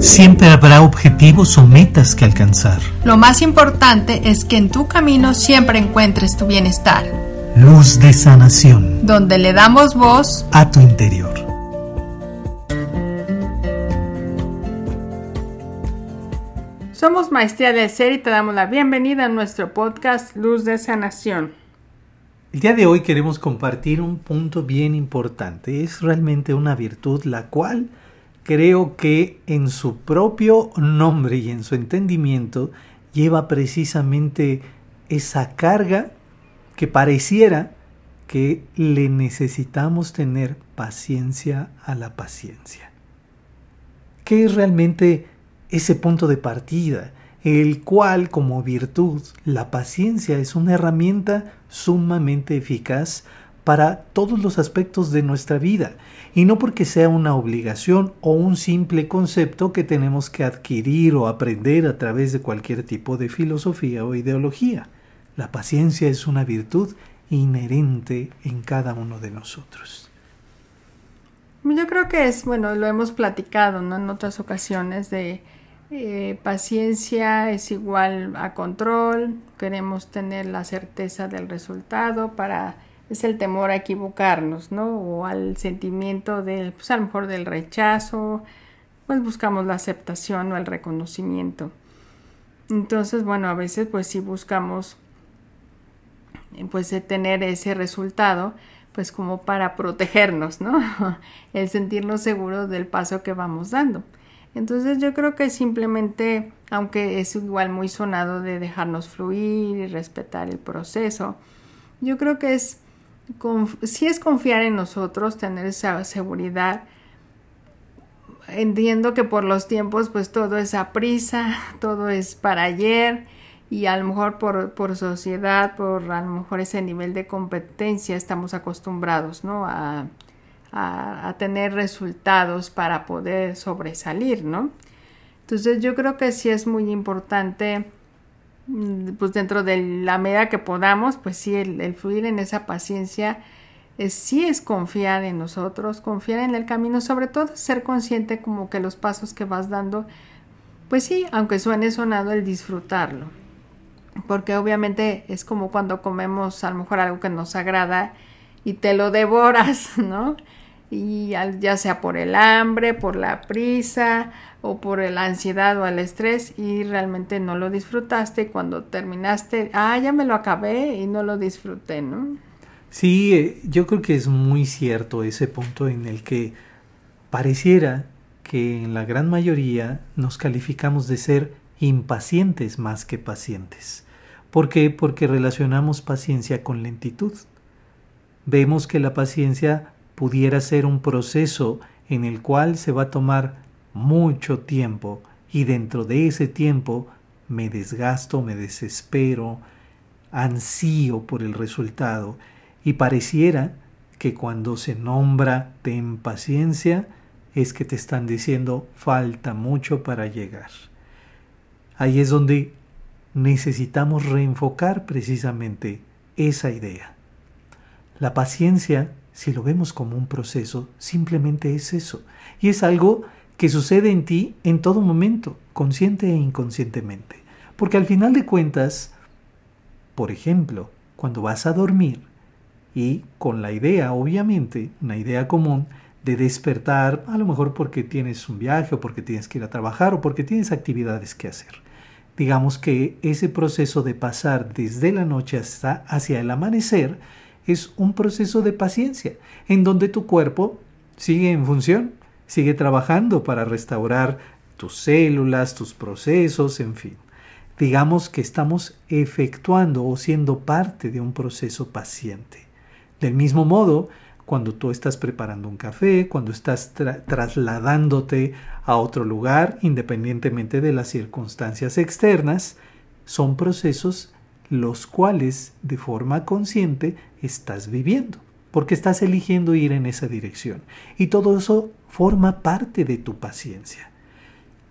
Siempre habrá objetivos o metas que alcanzar. Lo más importante es que en tu camino siempre encuentres tu bienestar. Luz de sanación. Donde le damos voz a tu interior. Somos Maestría del Ser y te damos la bienvenida a nuestro podcast Luz de Sanación. El día de hoy queremos compartir un punto bien importante. Es realmente una virtud la cual creo que en su propio nombre y en su entendimiento lleva precisamente esa carga que pareciera que le necesitamos tener paciencia a la paciencia. ¿Qué es realmente ese punto de partida? El cual como virtud, la paciencia es una herramienta sumamente eficaz para todos los aspectos de nuestra vida y no porque sea una obligación o un simple concepto que tenemos que adquirir o aprender a través de cualquier tipo de filosofía o ideología. La paciencia es una virtud inherente en cada uno de nosotros. Yo creo que es, bueno, lo hemos platicado en otras ocasiones de eh, paciencia es igual a control, queremos tener la certeza del resultado para es el temor a equivocarnos, ¿no? O al sentimiento del, pues a lo mejor del rechazo, pues buscamos la aceptación o el reconocimiento. Entonces, bueno, a veces pues si buscamos pues tener ese resultado, pues como para protegernos, ¿no? el sentirnos seguros del paso que vamos dando. Entonces yo creo que simplemente, aunque es igual muy sonado de dejarnos fluir y respetar el proceso, yo creo que es si es confiar en nosotros, tener esa seguridad. Entiendo que por los tiempos pues todo es a prisa, todo es para ayer y a lo mejor por, por sociedad, por a lo mejor ese nivel de competencia estamos acostumbrados ¿no? a, a, a tener resultados para poder sobresalir, ¿no? Entonces yo creo que sí es muy importante pues dentro de la medida que podamos, pues sí, el, fluir en esa paciencia sí es confiar en nosotros, confiar en el camino, sobre todo ser consciente como que los pasos que vas dando, pues sí, aunque suene sonado, el disfrutarlo. Porque obviamente es como cuando comemos a lo mejor algo que nos agrada y te lo devoras, ¿no? Y ya sea por el hambre, por la prisa o por la ansiedad o el estrés y realmente no lo disfrutaste cuando terminaste, ah, ya me lo acabé y no lo disfruté, ¿no? Sí, eh, yo creo que es muy cierto ese punto en el que pareciera que en la gran mayoría nos calificamos de ser impacientes más que pacientes. ¿Por qué? Porque relacionamos paciencia con lentitud. Vemos que la paciencia pudiera ser un proceso en el cual se va a tomar mucho tiempo y dentro de ese tiempo me desgasto, me desespero, ansío por el resultado y pareciera que cuando se nombra ten paciencia es que te están diciendo falta mucho para llegar. Ahí es donde necesitamos reenfocar precisamente esa idea. La paciencia si lo vemos como un proceso, simplemente es eso. Y es algo que sucede en ti en todo momento, consciente e inconscientemente. Porque al final de cuentas, por ejemplo, cuando vas a dormir y con la idea, obviamente, una idea común, de despertar, a lo mejor porque tienes un viaje o porque tienes que ir a trabajar o porque tienes actividades que hacer. Digamos que ese proceso de pasar desde la noche hasta hacia el amanecer es un proceso de paciencia, en donde tu cuerpo sigue en función, sigue trabajando para restaurar tus células, tus procesos, en fin. Digamos que estamos efectuando o siendo parte de un proceso paciente. Del mismo modo, cuando tú estás preparando un café, cuando estás trasladándote a otro lugar, independientemente de las circunstancias externas, son procesos los cuales de forma consciente estás viviendo, porque estás eligiendo ir en esa dirección. Y todo eso forma parte de tu paciencia.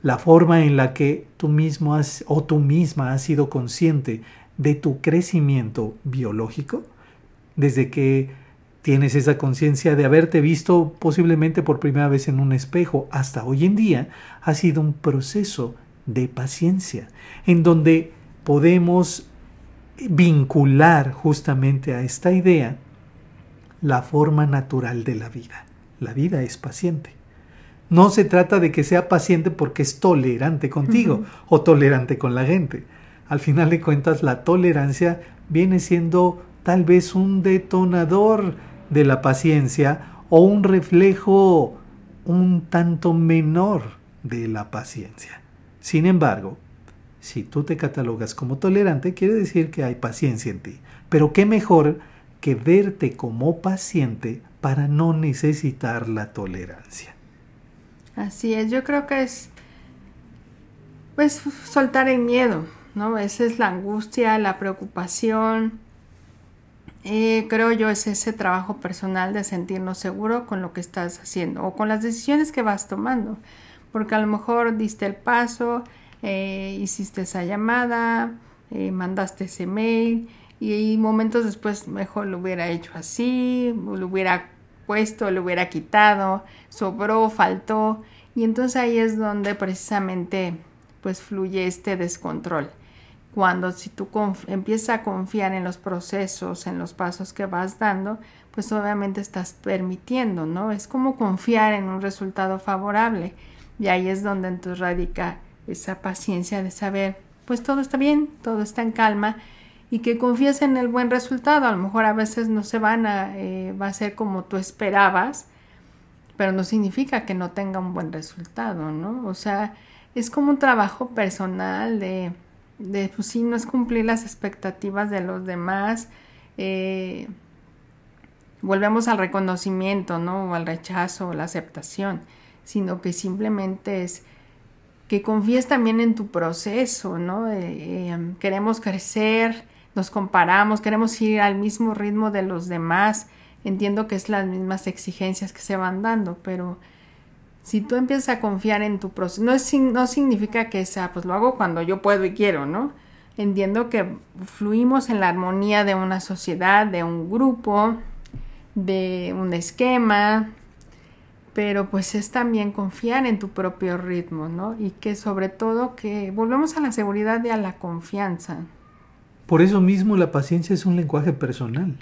La forma en la que tú mismo has, o tú misma has sido consciente de tu crecimiento biológico, desde que Tienes esa conciencia de haberte visto posiblemente por primera vez en un espejo. Hasta hoy en día ha sido un proceso de paciencia, en donde podemos vincular justamente a esta idea la forma natural de la vida. La vida es paciente. No se trata de que sea paciente porque es tolerante contigo o tolerante con la gente. Al final de cuentas, la tolerancia viene siendo tal vez un detonador de la paciencia o un reflejo un tanto menor de la paciencia. Sin embargo, si tú te catalogas como tolerante, quiere decir que hay paciencia en ti. Pero qué mejor que verte como paciente para no necesitar la tolerancia. Así es, yo creo que es pues soltar el miedo, ¿no? Esa es la angustia, la preocupación. Eh, creo yo es ese trabajo personal de sentirnos seguro con lo que estás haciendo o con las decisiones que vas tomando. Porque a lo mejor diste el paso, eh, hiciste esa llamada, eh, mandaste ese mail y, momentos después mejor lo hubiera hecho así, lo hubiera puesto, lo hubiera quitado, sobró, faltó y entonces ahí es donde precisamente pues fluye este descontrol. Cuando si tú empiezas a confiar en los procesos, en los pasos que vas dando, pues obviamente estás permitiendo, ¿no? Es como confiar en un resultado favorable. Y ahí es donde entonces radica esa paciencia de saber, pues todo está bien, todo está en calma y que confíes en el buen resultado. A lo mejor a veces no se van a, eh, va a ser como tú esperabas, pero no significa que no tenga un buen resultado, ¿no? O sea, es como un trabajo personal de, de pues sí, no es cumplir las expectativas de los demás. Eh, volvemos al reconocimiento, ¿no? O al rechazo o la aceptación, sino que simplemente es que confíes también en tu proceso, ¿no? Eh, em, queremos crecer, nos comparamos, queremos ir al mismo ritmo de los demás. Entiendo que es las mismas exigencias que se van dando, pero si tú empiezas a confiar en tu proceso, no, es, no significa que sea, pues lo hago cuando yo puedo y quiero, ¿no? Entiendo que fluimos en la armonía de una sociedad, de un grupo, de un esquema, pero pues es también confiar en tu propio ritmo, ¿no? Y que sobre todo que volvemos a la seguridad y a la confianza. Por eso mismo la paciencia es un lenguaje personal.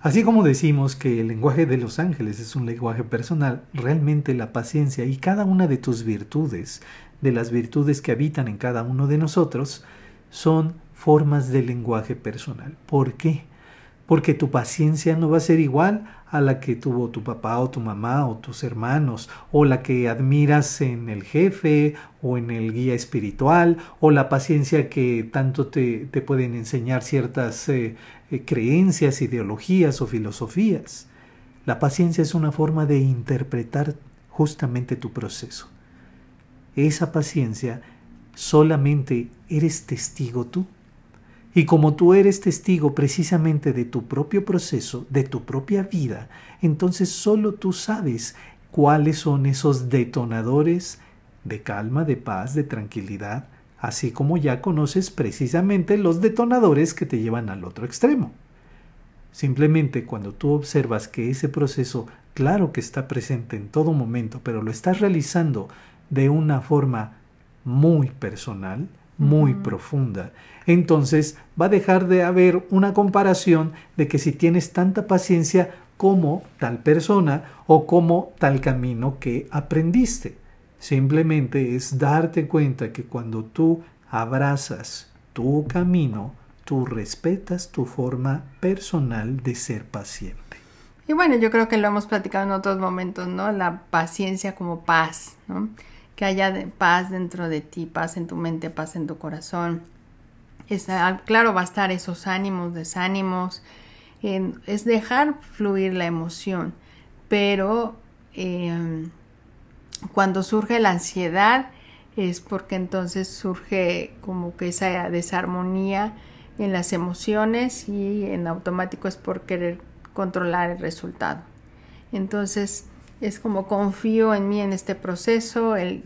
Así como decimos que el lenguaje de los ángeles es un lenguaje personal, realmente la paciencia y cada una de tus virtudes, de las virtudes que habitan en cada uno de nosotros, son formas de lenguaje personal. ¿Por qué? Porque tu paciencia no va a ser igual a la que tuvo tu papá o tu mamá o tus hermanos, o la que admiras en el jefe o en el guía espiritual, o la paciencia que tanto te, te pueden enseñar ciertas eh, eh, creencias, ideologías o filosofías. La paciencia es una forma de interpretar justamente tu proceso. Esa paciencia solamente eres testigo tú. Y como tú eres testigo precisamente de tu propio proceso, de tu propia vida, entonces solo tú sabes cuáles son esos detonadores de calma, de paz, de tranquilidad, así como ya conoces precisamente los detonadores que te llevan al otro extremo. Simplemente cuando tú observas que ese proceso, claro que está presente en todo momento, pero lo estás realizando de una forma muy personal, muy profunda, entonces va a dejar de haber una comparación de que si tienes tanta paciencia como tal persona o como tal camino que aprendiste. Simplemente es darte cuenta que cuando tú abrazas tu camino, tú respetas tu forma personal de ser paciente. Y bueno, yo creo que lo hemos platicado en otros momentos, ¿no? La paciencia como paz, ¿no? Que haya paz dentro de ti, paz en tu mente, paz en tu corazón. claro, va a estar esos ánimos, desánimos, es dejar fluir la emoción, pero em, cuando surge la ansiedad es porque entonces surge como que esa desarmonía en las emociones y en automático es por querer controlar el resultado. Entonces, es como confío en mí en este proceso, el,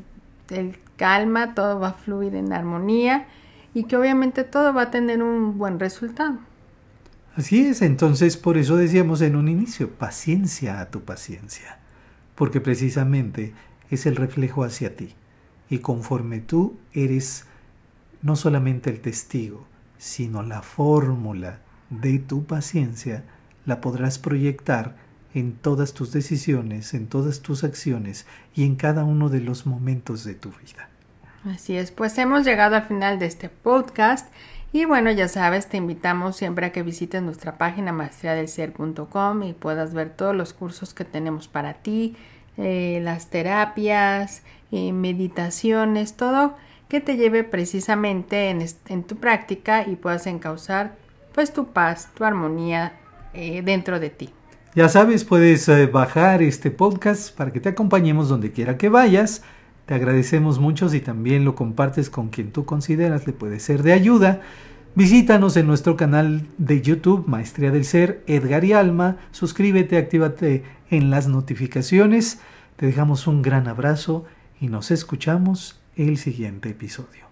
calma, todo va a fluir en armonía y que obviamente todo va a tener un buen resultado. Así es, entonces por eso decíamos en un inicio, paciencia a tu paciencia, porque precisamente es el reflejo hacia ti. Y conforme tú eres no solamente el testigo, sino la fórmula de tu paciencia, la podrás proyectar en todas tus decisiones, en todas tus acciones y en cada uno de los momentos de tu vida. Así es, pues hemos llegado al final de este podcast y bueno, ya sabes, te invitamos siempre a que visites nuestra página maestriadelser.com y puedas ver todos los cursos que tenemos para ti, eh, las terapias, eh, meditaciones, todo que te lleve precisamente en, tu práctica y puedas encauzar pues tu paz, tu armonía eh, dentro de ti. Ya sabes, puedes bajar este podcast para que te acompañemos donde quiera que vayas te agradecemos mucho si también lo compartes con quien tú consideras le puede ser de ayuda. Visítanos en nuestro canal de YouTube, Maestría del Ser, Edgar y Alma. Suscríbete, actívate en las notificaciones. Te dejamos un gran abrazo y nos escuchamos el siguiente episodio.